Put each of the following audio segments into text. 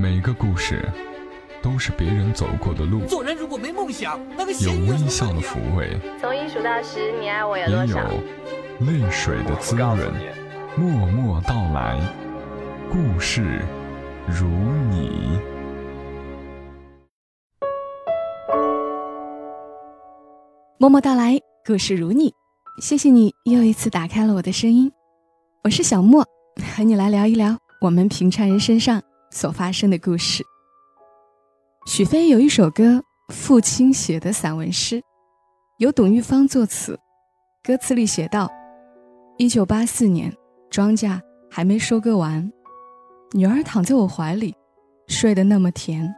每个故事都是别人走过的路，做人如果没梦想，那个有微笑的抚慰，从一数到十，你爱我有也有多少？泪水的滋润。默默到来，故事如你。默默到来，故事如你。谢谢你又一次打开了我的声音，我是小莫，和你来聊一聊我们平常人身上所发生的故事。许飞有一首歌，父亲写的散文诗，由董玉芳作词，歌词里写道：一九八四年，庄稼还没收割完，女儿躺在我怀里，睡得那么甜。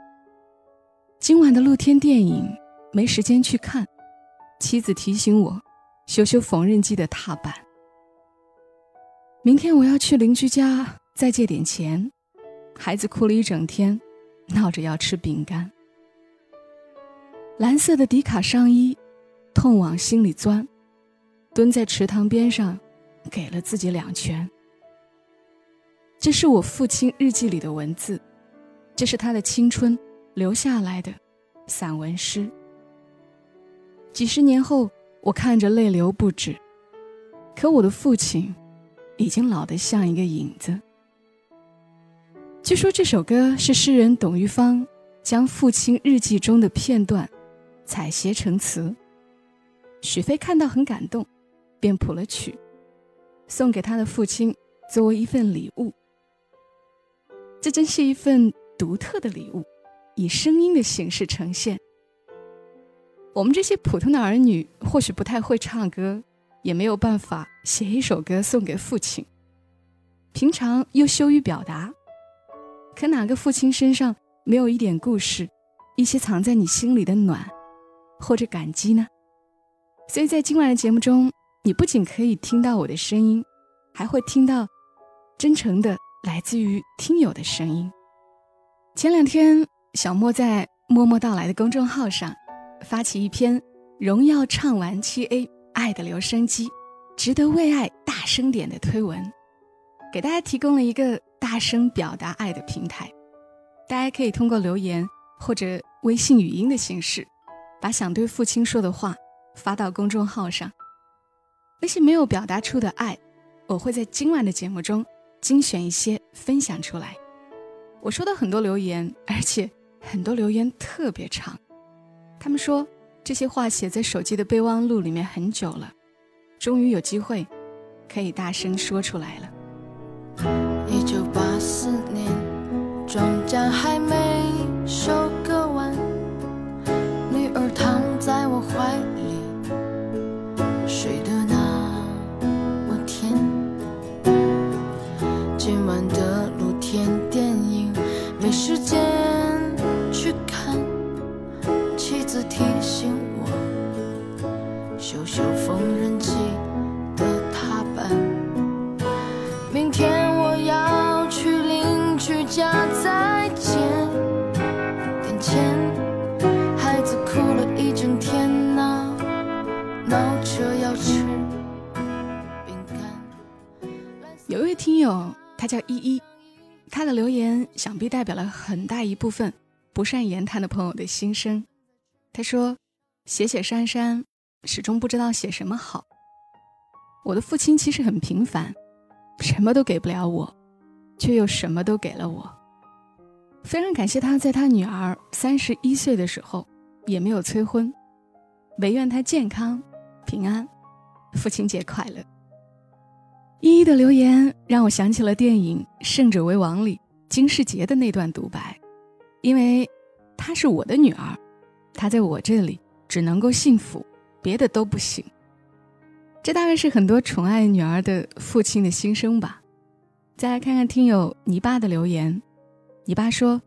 今晚的露天电影没时间去看。妻子提醒我，修修缝纫机的踏板。明天我要去邻居家再借点钱。孩子哭了一整天，闹着要吃饼干。蓝色的迪卡上衣，痛往心里钻。蹲在池塘边上，给了自己两拳。这是我父亲日记里的文字，这是他的青春留下来的散文诗。几十年后，我看着泪流不止。可我的父亲，已经老得像一个影子。据说这首歌是诗人董玉芳将父亲日记中的片段采撷成词。许飞看到很感动，便谱了曲，送给他的父亲作为一份礼物。这真是一份独特的礼物，以声音的形式呈现。我们这些普通的儿女或许不太会唱歌，也没有办法写一首歌送给父亲。平常又羞于表达，可哪个父亲身上没有一点故事，一些藏在你心里的暖，或者感激呢？所以在今晚的节目中，你不仅可以听到我的声音，还会听到真诚的来自于听友的声音。前两天，小莫在默默到来的公众号上。发起一篇“荣耀唱完七 A 爱的留声机，值得为爱大声点”的推文，给大家提供了一个大声表达爱的平台。大家可以通过留言或者微信语音的形式，把想对父亲说的话发到公众号上。那些没有表达出的爱，我会在今晚的节目中精选一些分享出来。我收到很多留言，而且很多留言特别长。他们说这些话写在手机的备忘录里面很久了，终于有机会可以大声说出来了。一九八四年，庄稼还没收割完，女儿躺在我怀里，睡得那么甜。今晚的露天电影没时间表了很大一部分不善言谈的朋友的心声。他说：“写写删删，始终不知道写什么好。我的父亲其实很平凡，什么都给不了我，却又什么都给了我。非常感谢他在他女儿三十一岁的时候也没有催婚，唯愿他健康平安，父亲节快乐。”依依的留言让我想起了电影《胜者为王》里金世杰的那段独白，因为她是我的女儿。她在我这里只能够幸福，别的都不行。这大概是很多宠爱女儿的父亲的心声吧。再来看看听友泥巴的留言，泥巴说：“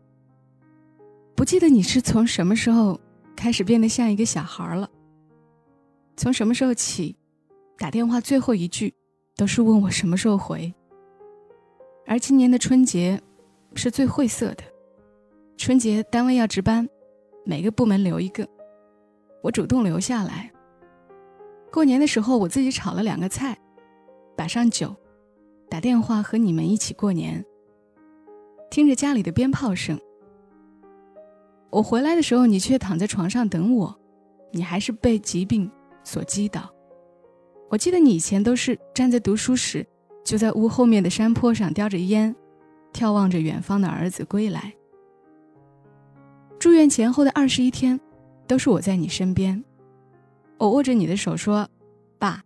不记得你是从什么时候开始变得像一个小孩了？从什么时候起，打电话最后一句都是问我什么时候回？而今年的春节是最晦涩的，春节单位要值班。”每个部门留一个，我主动留下来。过年的时候，我自己炒了两个菜，摆上酒，打电话和你们一起过年。听着家里的鞭炮声。我回来的时候，你却躺在床上等我，你还是被疾病所击倒。我记得你以前都是站在读书时，就在屋后面的山坡上叼着烟，眺望着远方的儿子归来。住院前后的二十一天，都是我在你身边，我握着你的手说：“爸，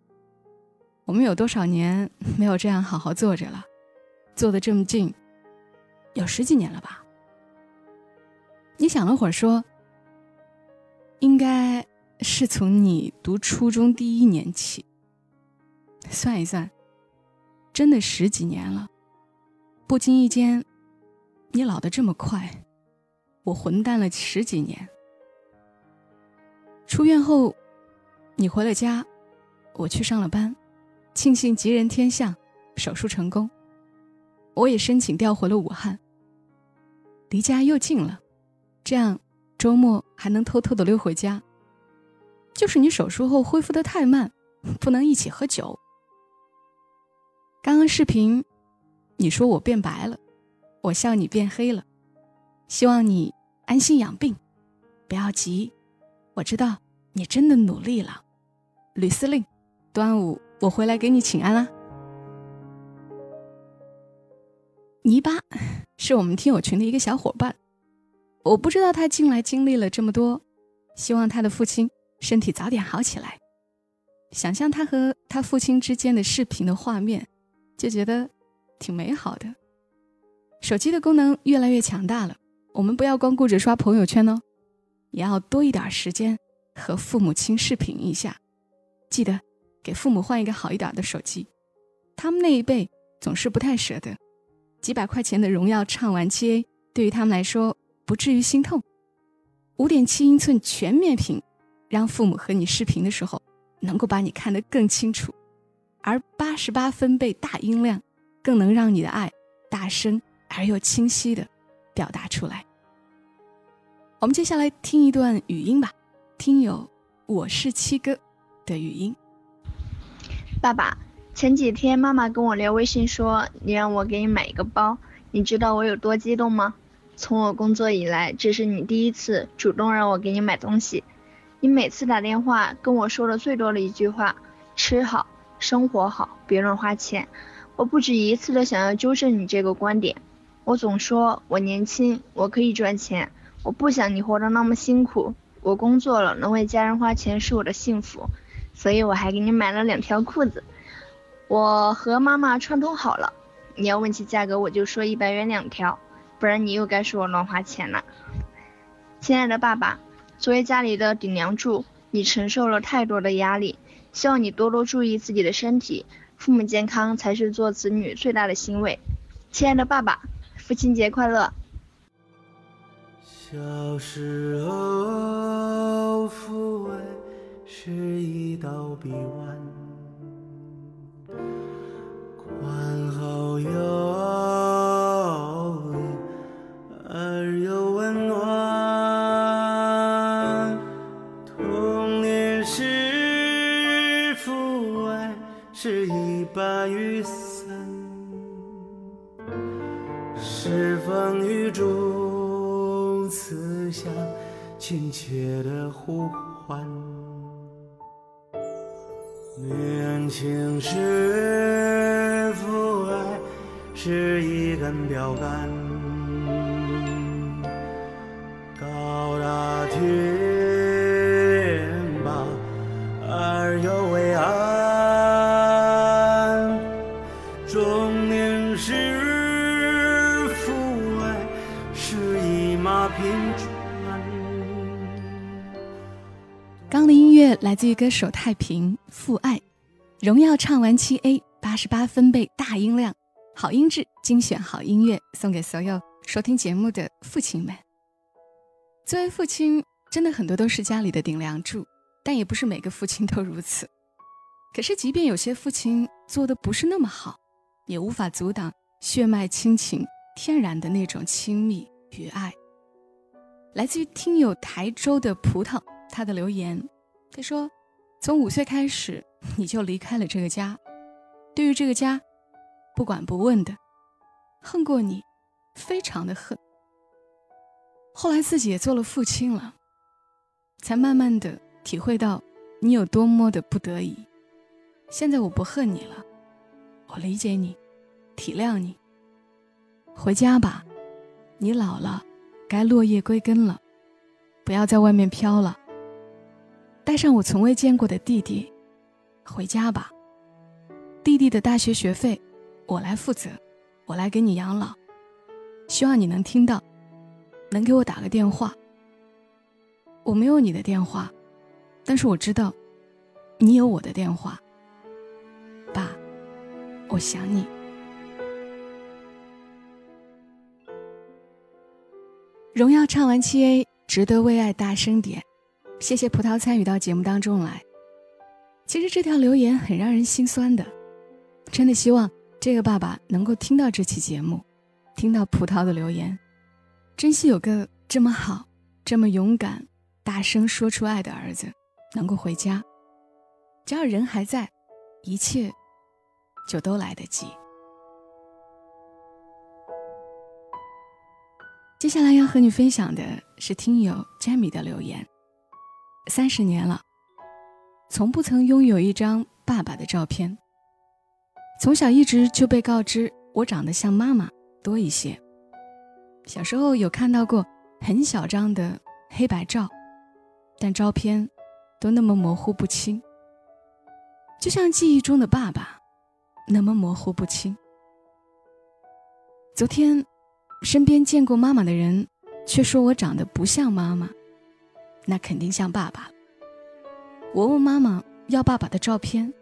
我们有多少年没有这样好好坐着了？坐得这么近，有十几年了吧？”你想了会儿说：“应该是从你读初中第一年起。算一算，真的十几年了。不经意间，你老得这么快，我混蛋了十几年。出院后，你回了家，我去上了班，庆幸吉人天相，手术成功。我也申请调回了武汉，离家又近了。”这样，周末还能偷偷的溜回家。就是你手术后恢复的太慢，不能一起喝酒。刚刚视频，你说我变白了，我笑你变黑了。希望你安心养病，不要急。我知道你真的努力了。吕司令，端午我回来给你请安啦。泥巴是我们听友群的一个小伙伴。我不知道他近来经历了这么多，希望他的父亲身体早点好起来。想象他和他父亲之间的视频的画面，就觉得挺美好的。手机的功能越来越强大了，我们不要光顾着刷朋友圈哦，也要多一点时间和父母亲视频一下。记得给父母换一个好一点的手机，他们那一辈总是不太舍得，几百块钱的荣耀畅玩七 A 对于他们来说。不至于心痛，五点七英寸全面屏，让父母和你视频的时候能够把你看得更清楚；而八十八分贝大音量，更能让你的爱大声而又清晰的表达出来。我们接下来听一段语音吧，听友我是七哥的语音。爸爸，前几天妈妈跟我聊微信说，你让我给你买一个包，你知道我有多激动吗？从我工作以来，这是你第一次主动让我给你买东西。你每次打电话跟我说的最多的一句话：“吃好，生活好，别乱花钱。”我不止一次的想要纠正你这个观点。我总说我年轻，我可以赚钱，我不想你活得那么辛苦。我工作了，能为家人花钱是我的幸福，所以我还给你买了两条裤子。我和妈妈串通好了，你要问起价格，我就说一百元两条。不然你又该说我乱花钱了，亲爱的爸爸，作为家里的顶梁柱，你承受了太多的压力，希望你多多注意自己的身体，父母健康才是做子女最大的欣慰。亲爱的爸爸，父亲节快乐。小时候，父爱是一道臂弯，宽厚又温暖。大雨伞是风雨中，此想亲切的呼唤。年轻时，父爱是一根标杆。自于歌手太平父爱，荣耀唱完七 A 八十八分贝大音量，好音质精选好音乐送给所有收听节目的父亲们。作为父亲，真的很多都是家里的顶梁柱，但也不是每个父亲都如此。可是，即便有些父亲做的不是那么好，也无法阻挡血脉亲情天然的那种亲密与爱。来自于听友台州的葡萄。他的留言，他说：“从五岁开始，你就离开了这个家，对于这个家，不管不问的，恨过你，非常的恨。后来自己也做了父亲了，才慢慢的体会到你有多么的不得已。现在我不恨你了，我理解你，体谅你。回家吧，你老了，该落叶归根了，不要在外面飘了。带上我从未见过的弟弟，回家吧。弟弟的大学学费，我来负责，我来给你养老。希望你能听到，能给我打个电话。我没有你的电话，但是我知道，你有我的电话。爸，我想你。荣耀唱完七 A，值得为爱大声点。谢谢葡萄参与到节目当中来。其实这条留言很让人心酸的，真的希望这个爸爸能够听到这期节目，听到葡萄的留言，珍惜有个这么好、这么勇敢、大声说出爱的儿子，能够回家。只要人还在，一切就都来得及。接下来要和你分享的是听友 Jami 的留言。三十年了，从不曾拥有一张爸爸的照片。从小一直就被告知我长得像妈妈多一些。小时候有看到过很小张的黑白照，但照片都那么模糊不清，就像记忆中的爸爸，那么模糊不清。昨天。身边见过妈妈的人，却说我长得不像妈妈，那肯定像爸爸。我问妈妈要爸爸的照片，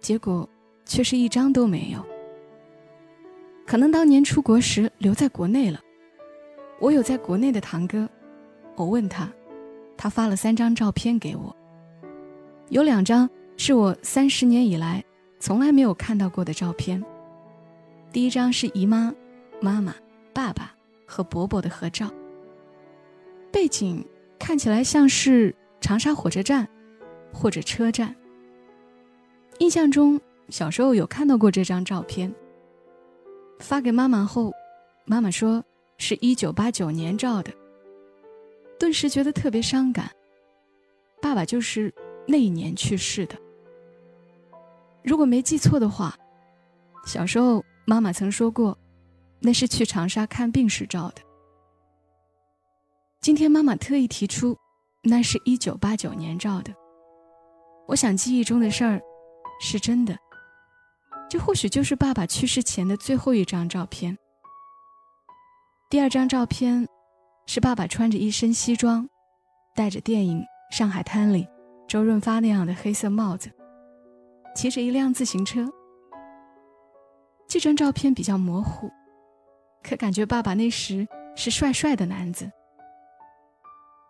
结果却是一张都没有。可能当年出国时留在国内了。我有在国内的堂哥，我问他，他发了三张照片给我，有两张是我三十年以来从来没有看到过的照片。第一张是姨妈、妈妈。爸爸和伯伯的合照，背景看起来像是长沙火车站或者车站。印象中小时候有看到过这张照片。发给妈妈后，妈妈说是一九八九年照的，顿时觉得特别伤感。爸爸就是那一年去世的。如果没记错的话，小时候妈妈曾说过。那是去长沙看病时照的。今天妈妈特意提出，那是一九八九年照的。我想记忆中的事儿是真的，这或许就是爸爸去世前的最后一张照片。第二张照片是爸爸穿着一身西装，戴着电影《上海滩》里周润发那样的黑色帽子，骑着一辆自行车。这张照片比较模糊。可感觉爸爸那时是帅帅的男子。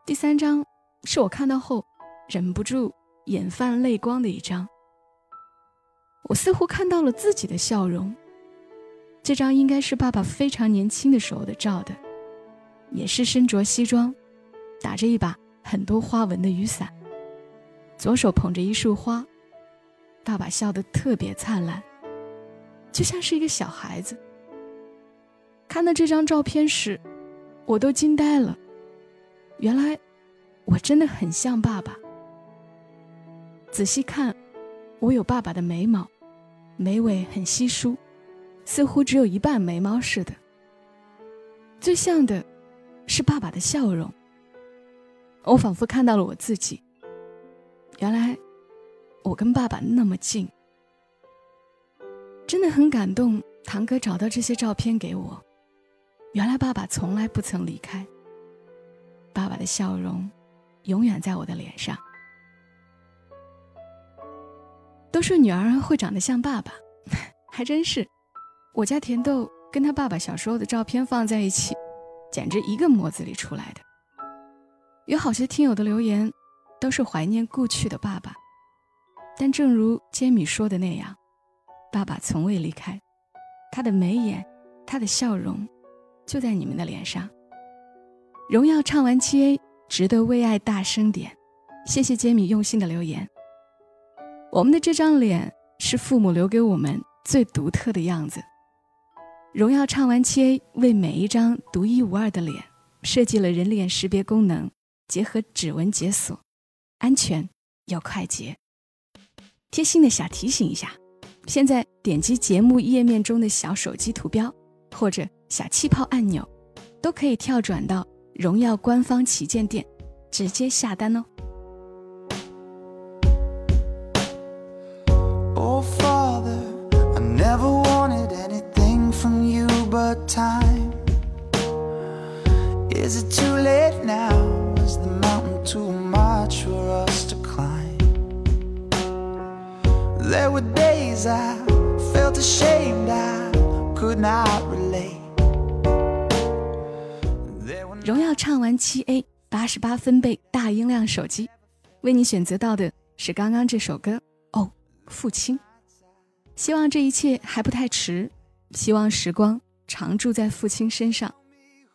第三张是我看到后忍不住眼泛泪光的一张。我似乎看到了自己的笑容。这张应该是爸爸非常年轻的时候的照的，也是身着西装，打着一把很多花纹的雨伞，左手捧着一束花，爸爸笑得特别灿烂，就像是一个小孩子。看到这张照片时，我都惊呆了。原来，我真的很像爸爸。仔细看，我有爸爸的眉毛，眉尾很稀疏，似乎只有一半眉毛似的。最像的，是爸爸的笑容。我仿佛看到了我自己。原来，我跟爸爸那么近。真的很感动，堂哥找到这些照片给我。原来爸爸从来不曾离开。爸爸的笑容，永远在我的脸上。都说女儿会长得像爸爸，还真是。我家甜豆跟他爸爸小时候的照片放在一起，简直一个模子里出来的。有好些听友的留言，都是怀念故去的爸爸。但正如杰米说的那样，爸爸从未离开，他的眉眼，他的笑容。就在你们的脸上。荣耀唱完七 A，值得为爱大声点。谢谢杰米用心的留言。我们的这张脸是父母留给我们最独特的样子。荣耀畅玩七 A 为每一张独一无二的脸设计了人脸识别功能，结合指纹解锁，安全又快捷。贴心的小提醒一下，现在点击节目页面中的小手机图标或者小气泡按钮，都可以跳转到荣耀官方旗舰店，直接下单哦。十八分贝大音量手机，为你选择到的是刚刚这首歌哦，父亲。希望这一切还不太迟，希望时光常驻在父亲身上，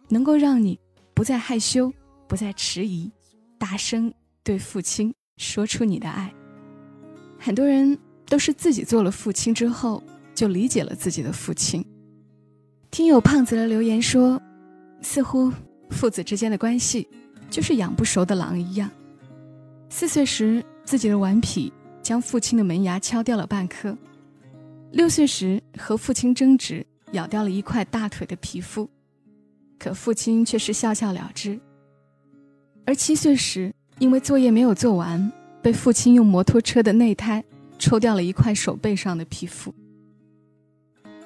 能够让你不再害羞，不再迟疑，大声对父亲说出你的爱。很多人都是自己做了父亲之后，就理解了自己的父亲。听友胖子的留言说，似乎父子之间的关系就是养不熟的狼一样。四岁时，自己的顽皮将父亲的门牙敲掉了半颗；六岁时，和父亲争执，咬掉了一块大腿的皮肤，可父亲却是笑笑了之。而七岁时，因为作业没有做完，被父亲用摩托车的内胎抽掉了一块手背上的皮肤。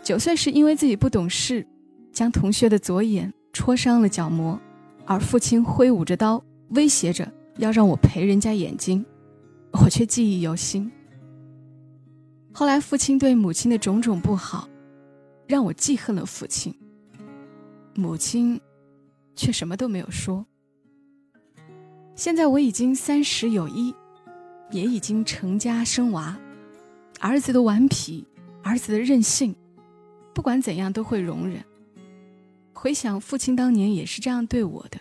九岁时，因为自己不懂事，将同学的左眼戳伤了角膜，而父亲挥舞着刀威胁着要让我赔人家眼睛，我却记忆犹新。后来，父亲对母亲的种种不好，让我记恨了父亲。母亲却什么都没有说。现在我已经三十有一，也已经成家生娃，儿子的顽皮，儿子的任性，不管怎样都会容忍。回想父亲当年也是这样对我的，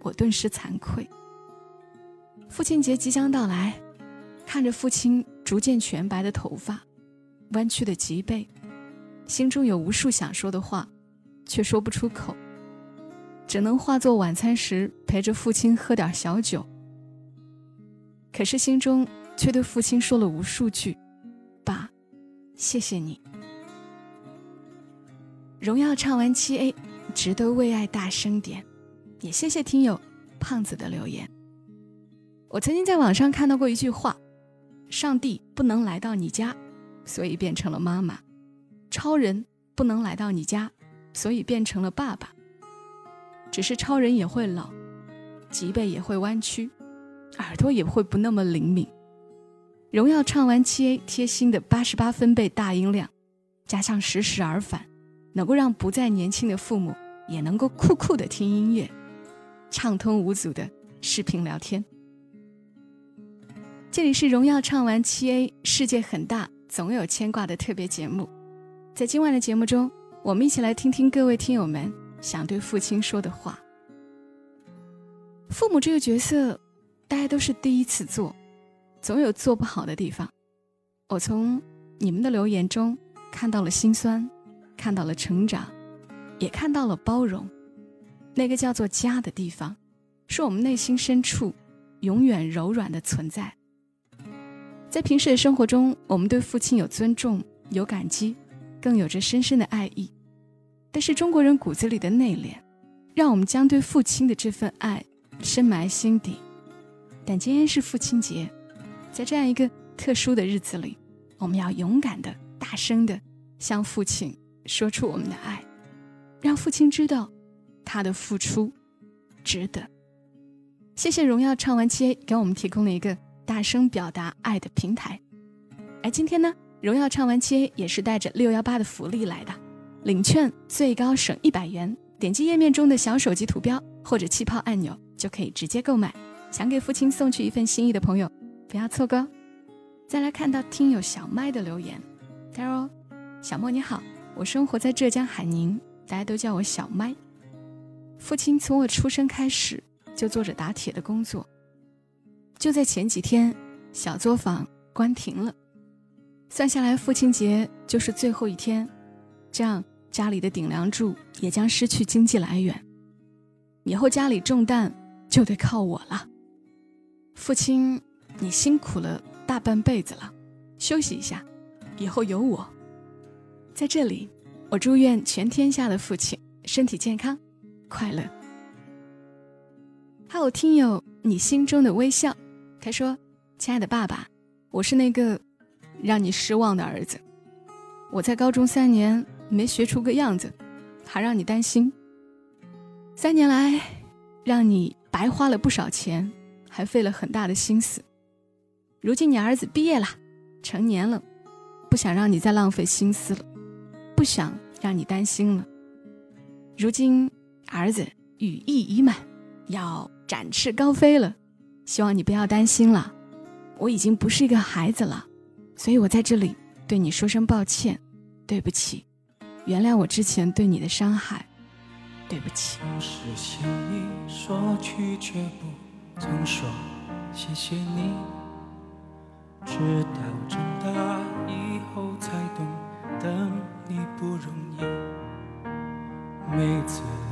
我顿时惭愧。父亲节即将到来，看着父亲逐渐全白的头发，弯曲的脊背，心中有无数想说的话，却说不出口，只能化作晚餐时陪着父亲喝点小酒。可是心中却对父亲说了无数句：“爸，谢谢你。”荣耀唱完七 A，值得为爱大声点。也谢谢听友胖子的留言。我曾经在网上看到过一句话：上帝不能来到你家，所以变成了妈妈；超人不能来到你家，所以变成了爸爸。只是超人也会老，脊背也会弯曲，耳朵也会不那么灵敏。荣耀唱完七 A 贴心的八十八分贝大音量，加上时时耳返。能够让不再年轻的父母也能够酷酷的听音乐，畅通无阻的视频聊天。这里是荣耀畅玩七 A，世界很大，总有牵挂的特别节目。在今晚的节目中，我们一起来听听各位听友们想对父亲说的话。父母这个角色，大家都是第一次做，总有做不好的地方。我从你们的留言中看到了心酸。看到了成长，也看到了包容。那个叫做家的地方，是我们内心深处永远柔软的存在。在平时的生活中，我们对父亲有尊重、有感激，更有着深深的爱意。但是中国人骨子里的内敛，让我们将对父亲的这份爱深埋心底。但今天是父亲节，在这样一个特殊的日子里，我们要勇敢的、大声的向父亲。说出我们的爱，让父亲知道他的付出值得。谢谢荣耀唱完七 A 给我们提供了一个大声表达爱的平台。而今天呢，荣耀唱完七 A 也是带着六幺八的福利来的，领券最高省一百元，点击页面中的小手机图标或者气泡按钮就可以直接购买。想给父亲送去一份心意的朋友，不要错过。再来看到听友小麦的留言，他说：“小莫你好。”我生活在浙江海宁，大家都叫我小麦。父亲从我出生开始就做着打铁的工作。就在前几天，小作坊关停了，算下来父亲节就是最后一天，这样家里的顶梁柱也将失去经济来源，以后家里重担就得靠我了。父亲，你辛苦了大半辈子了，休息一下，以后有我。在这里，我祝愿全天下的父亲身体健康，快乐。还有听友，你心中的微笑，他说：“亲爱的爸爸，我是那个让你失望的儿子。我在高中三年。”没学出个样子，还让你担心。三年来，让你白花了不少钱，还费了很大的心思。如今你儿子毕业了，成年了，不想让你再浪费心思了，不想让你担心了。如今儿子羽翼已满，要展翅高飞了，希望你不要担心了。我已经不是一个孩子了，所以我在这里对你说声抱歉，对不起。原谅我之前对你的伤害，对不起。总是嫌你说去却不曾说谢谢你，直到长大以后才懂得你不容易。每次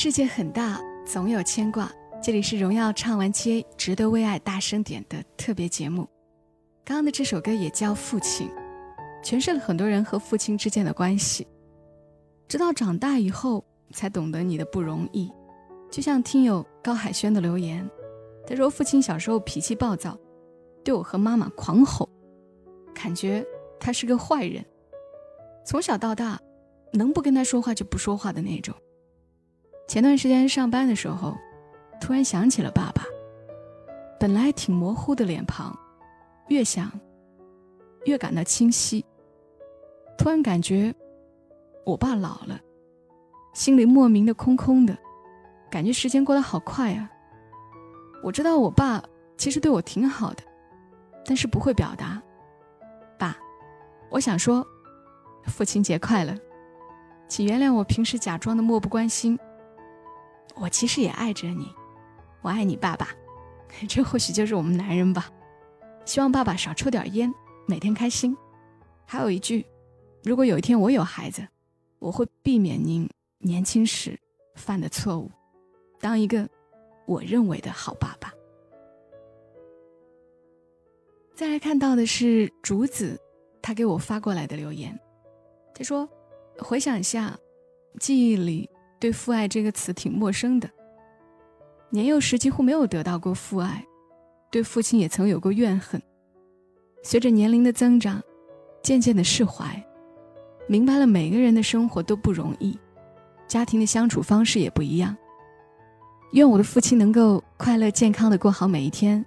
世界很大，总有牵挂。这里是荣耀唱完切，值得为爱大声点的特别节目。刚刚的这首歌也叫《父亲》，诠释了很多人和父亲之间的关系。直到长大以后，才懂得你的不容易。就像听友高海轩的留言，他说：“父亲小时候脾气暴躁，对我和妈妈狂吼，感觉他是个坏人。从小到大，能不跟他说话就不说话的那种。前段时间上班的时候，突然想起了爸爸，本来挺模糊的脸庞，越想越感到清晰。突然感觉。”我爸老了，心里莫名的空空的，感觉时间过得好快啊。我知道我爸其实对我挺好的，但是不会表达。爸，我想说，父亲节快乐，请原谅我平时假装的漠不关心。我其实也爱着你，我爱你，爸爸。这或许就是我们男人吧。希望爸爸少抽点烟，每天开心。还有一句，如果有一天我有孩子。我会避免您年轻时犯的错误，当一个我认为的好爸爸。再来看到的是竹子，他给我发过来的留言，他说：“回想一下，记忆里对父爱这个词挺陌生的，年幼时几乎没有得到过父爱，对父亲也曾有过怨恨。随着年龄的增长，渐渐的释怀。”明白了，每个人的生活都不容易，家庭的相处方式也不一样。愿我的父亲能够快乐健康的过好每一天。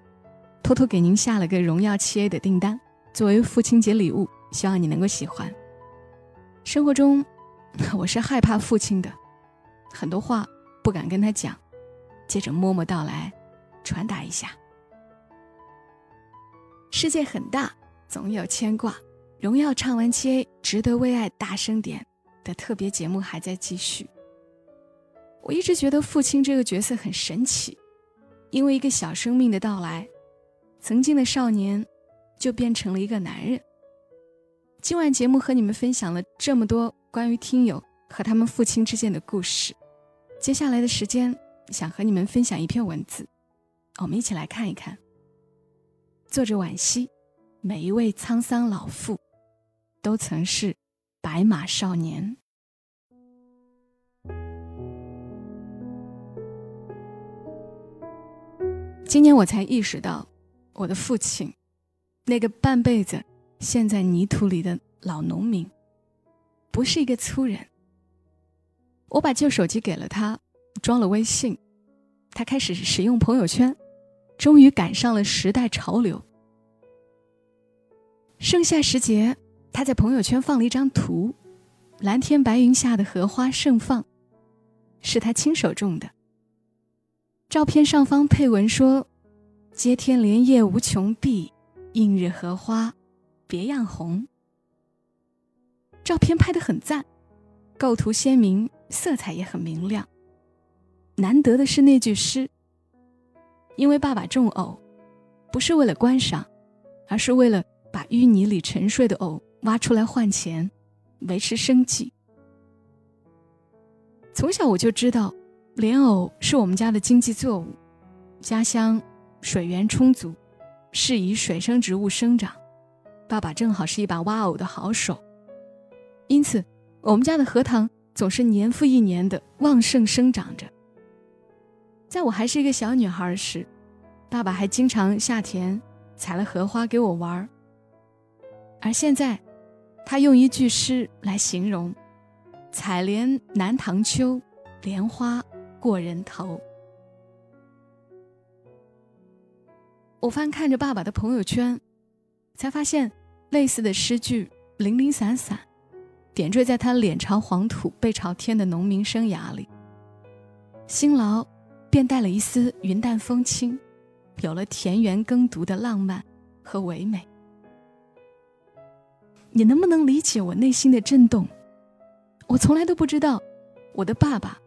偷偷给您下了个荣耀七 A 的订单，作为父亲节礼物，希望你能够喜欢。生活中，我是害怕父亲的，很多话不敢跟他讲，借着默默到来，传达一下。世界很大，总有牵挂。荣耀唱完七 A，值得为爱大声点的特别节目还在继续。我一直觉得父亲这个角色很神奇，因为一个小生命的到来，曾经的少年就变成了一个男人。今晚节目和你们分享了这么多关于听友和他们父亲之间的故事，接下来的时间想和你们分享一篇文字，我们一起来看一看。作者惋惜，每一位沧桑老妇。都曾是白马少年。今年我才意识到，我的父亲，那个半辈子陷在泥土里的老农民，不是一个粗人。我把旧手机给了他，装了微信，他开始使用朋友圈，终于赶上了时代潮流。盛夏时节。他在朋友圈放了一张图，蓝天白云下的荷花盛放，是他亲手种的。照片上方配文说：“接天莲叶无穷碧，映日荷花别样红。”照片拍得很赞，构图鲜明，色彩也很明亮。难得的是那句诗：“因为爸爸种藕，不是为了观赏，而是为了把淤泥里沉睡的藕挖出来换钱，维持生计。”从小我就知道，莲藕是我们家的经济作物，家乡水源充足，适宜水生植物生长。爸爸正好是一把挖藕的好手，因此我们家的荷塘总是年复一年的旺盛生长着。在我还是一个小女孩时，爸爸还经常下田采了荷花给我玩儿。而现在，他用一句诗来形容。采莲南塘秋，莲花过人头。我翻看着爸爸的朋友圈，才发现类似的诗句零零散散，点缀在他脸朝黄土背朝天的农民生涯里。辛劳，便带了一丝云淡风轻，有了田园耕读的浪漫和唯美。你能不能理解我内心的震动？我从来都不知道，我的爸爸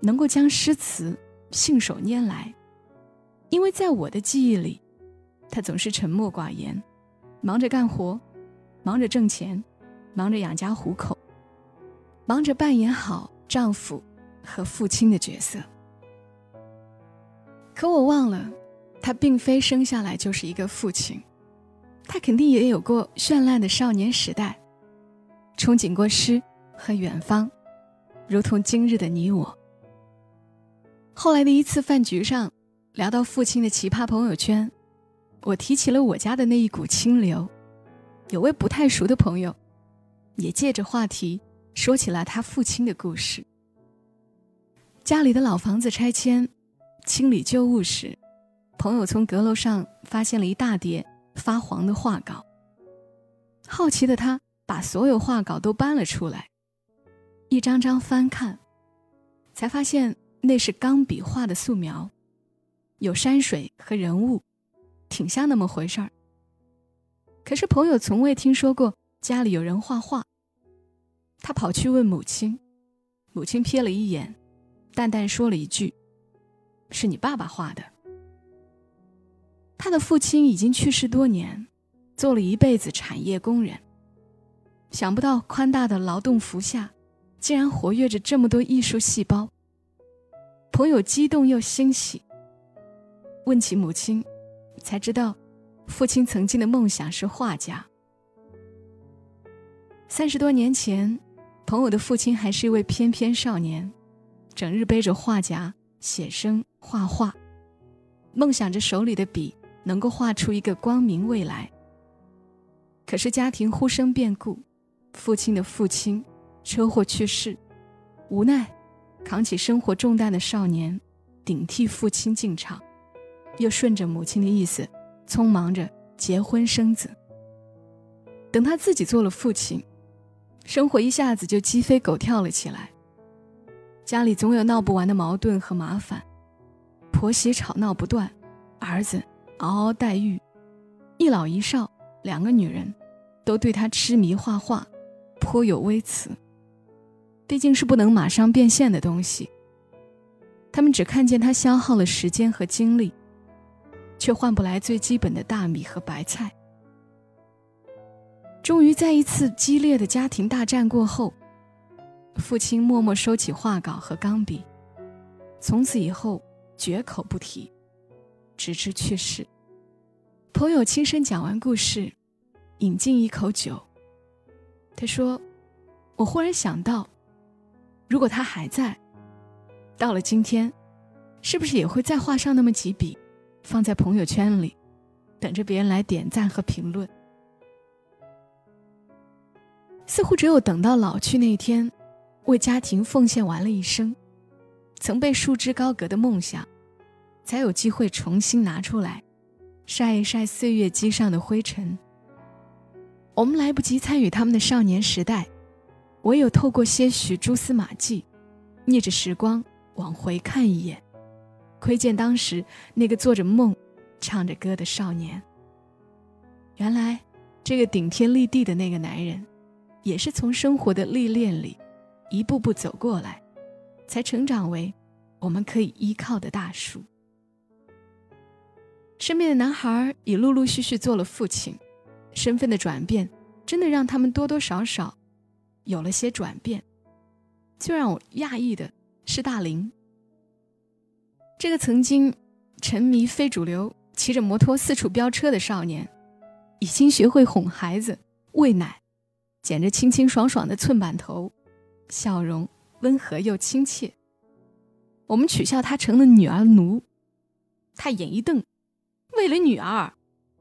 能够将诗词信手拈来，因为在我的记忆里，他总是沉默寡言，忙着干活，忙着挣钱，忙着养家糊口，忙着扮演好丈夫和父亲的角色。可我忘了，他并非生下来就是一个父亲，他肯定也有过绚烂的少年时代，憧憬过诗。和远方，如同今日的你我。后来的一次饭局上，聊到父亲的奇葩朋友圈，我提起了我家的那一股清流。有位不太熟的朋友，也借着话题说起了他父亲的故事。家里的老房子拆迁，清理旧物时，朋友从阁楼上发现了一大叠发黄的画稿。好奇的他把所有画稿都搬了出来。一张张翻看，才发现那是钢笔画的素描，有山水和人物，挺像那么回事儿。可是朋友从未听说过家里有人画画。他跑去问母亲，母亲瞥了一眼，淡淡说了一句：“是你爸爸画的。”他的父亲已经去世多年，做了一辈子产业工人，想不到宽大的劳动服下。竟然活跃着这么多艺术细胞。朋友激动又欣喜，问起母亲，才知道，父亲曾经的梦想是画家。三十多年前，朋友的父亲还是一位翩翩少年，整日背着画夹写生画画，梦想着手里的笔能够画出一个光明未来。可是家庭忽生变故，父亲的父亲。车祸去世，无奈扛起生活重担的少年，顶替父亲进场，又顺着母亲的意思，匆忙着结婚生子。等他自己做了父亲，生活一下子就鸡飞狗跳了起来。家里总有闹不完的矛盾和麻烦，婆媳吵闹不断，儿子嗷嗷待育，一老一少两个女人，都对他痴迷画画，颇有微词。毕竟是不能马上变现的东西，他们只看见他消耗了时间和精力，却换不来最基本的大米和白菜。终于在一次激烈的家庭大战过后，父亲默默收起画稿和钢笔，从此以后绝口不提，直至去世。朋友亲身讲完故事，饮尽一口酒，他说：“我忽然想到。”如果他还在，到了今天，是不是也会再画上那么几笔，放在朋友圈里，等着别人来点赞和评论？似乎只有等到老去那一天，为家庭奉献完了一生，曾被束之高阁的梦想，才有机会重新拿出来，晒一晒岁月机上的灰尘。我们来不及参与他们的少年时代。唯有透过些许蛛丝马迹，逆着时光往回看一眼，窥见当时那个做着梦、唱着歌的少年。原来，这个顶天立地的那个男人，也是从生活的历练里一步步走过来，才成长为我们可以依靠的大树。身边的男孩也陆陆续续做了父亲，身份的转变真的让他们多多少少有了些转变。最让我讶异的是大林，这个曾经沉迷非主流、骑着摩托四处飙车的少年，已经学会哄孩子、喂奶，剪着清清爽爽的寸板头，笑容温和又亲切。我们取笑他成了女儿奴，他眼一瞪。为了女儿，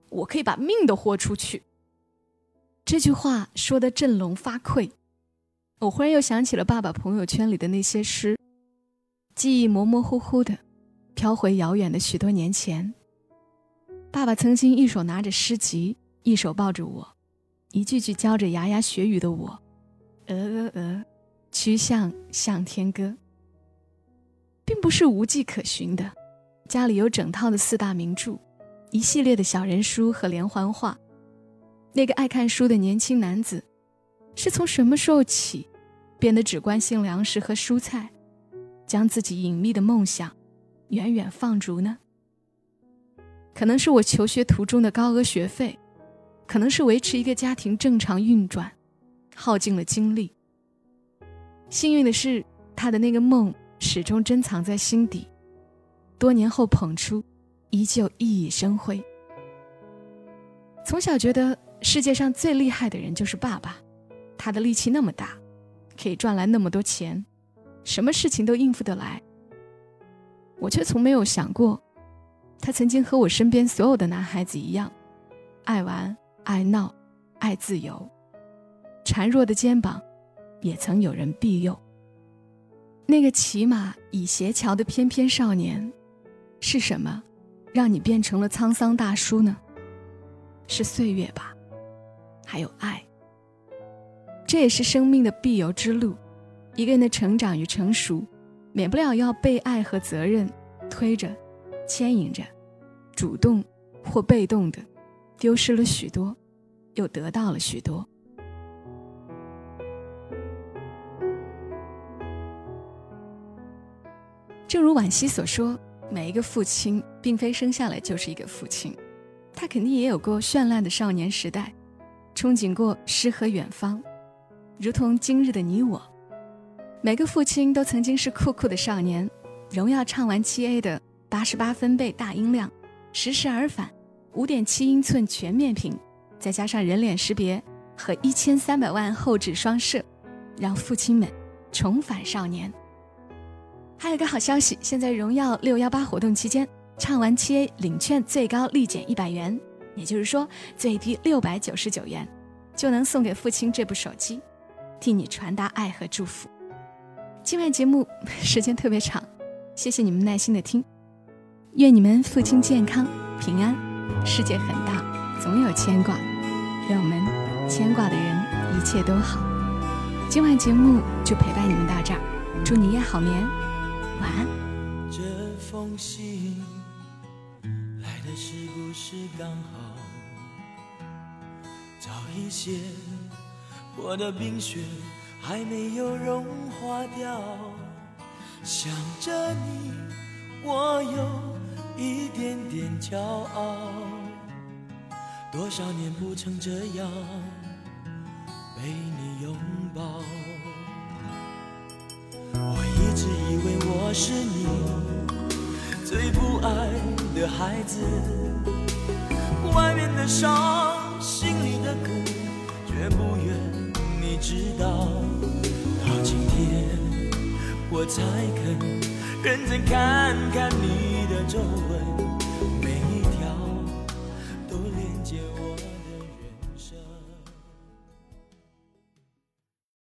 我可以把命都豁出去。这句话说的振聋发聩，我忽然又想起了爸爸朋友圈里的那些诗，记忆模模糊糊的，飘回遥远的许多年前。爸爸曾经一手拿着诗集，一手抱着我，一句句教着牙牙学语的我，鹅鹅鹅，曲项向天歌，并不是无迹可寻的，家里有整套的四大名著。一系列的小人书和连环画，那个爱看书的年轻男子，是从什么时候起，变得只关心粮食和蔬菜，将自己隐秘的梦想远远放逐呢？可能是我求学途中的高额学费，可能是维持一个家庭正常运转，耗尽了精力。幸运的是，他的那个梦始终珍藏在心底，多年后捧出。依旧熠熠生辉。从小觉得世界上最厉害的人就是爸爸，他的力气那么大，可以赚来那么多钱，什么事情都应付得来。我却从没有想过，他曾经和我身边所有的男孩子一样，爱玩、爱闹、爱自由，孱弱的肩膀也曾有人庇佑。那个骑马倚斜桥的翩翩少年，是什么？让你变成了沧桑大叔呢？是岁月吧，还有爱。这也是生命的必由之路。一个人的成长与成熟，免不了要被爱和责任推着、牵引着，主动或被动的，丢失了许多，又得到了许多。正如惋惜所说。每一个父亲，并非生下来就是一个父亲，他肯定也有过绚烂的少年时代，憧憬过诗和远方，如同今日的你我。每个父亲都曾经是酷酷的少年，荣耀唱完七 A 的八十八分贝大音量，时时而返，五点七英寸全面屏，再加上人脸识别和一千三百万后置双摄，让父亲们重返少年。还有个好消息，现在荣耀六幺八活动期间，唱完七 A 领券最高立减一百元，也就是说最低六百九十九元，就能送给父亲这部手机，替你传达爱和祝福。今晚节目时间特别长，谢谢你们耐心的听，愿你们父亲健康平安。世界很大，总有牵挂，愿我们牵挂的人一切都好。今晚节目就陪伴你们到这儿，祝你夜好眠。晚安。这封信来的是不是刚好？早一些，我的冰雪还没有融化掉。想着你，我有一点点骄傲。多少年不曾这样被你拥抱。我一直以为我是你最不爱的孩子，外面的伤，心里的苦，却不愿你知道。到今天，我才肯认真看看你的皱纹。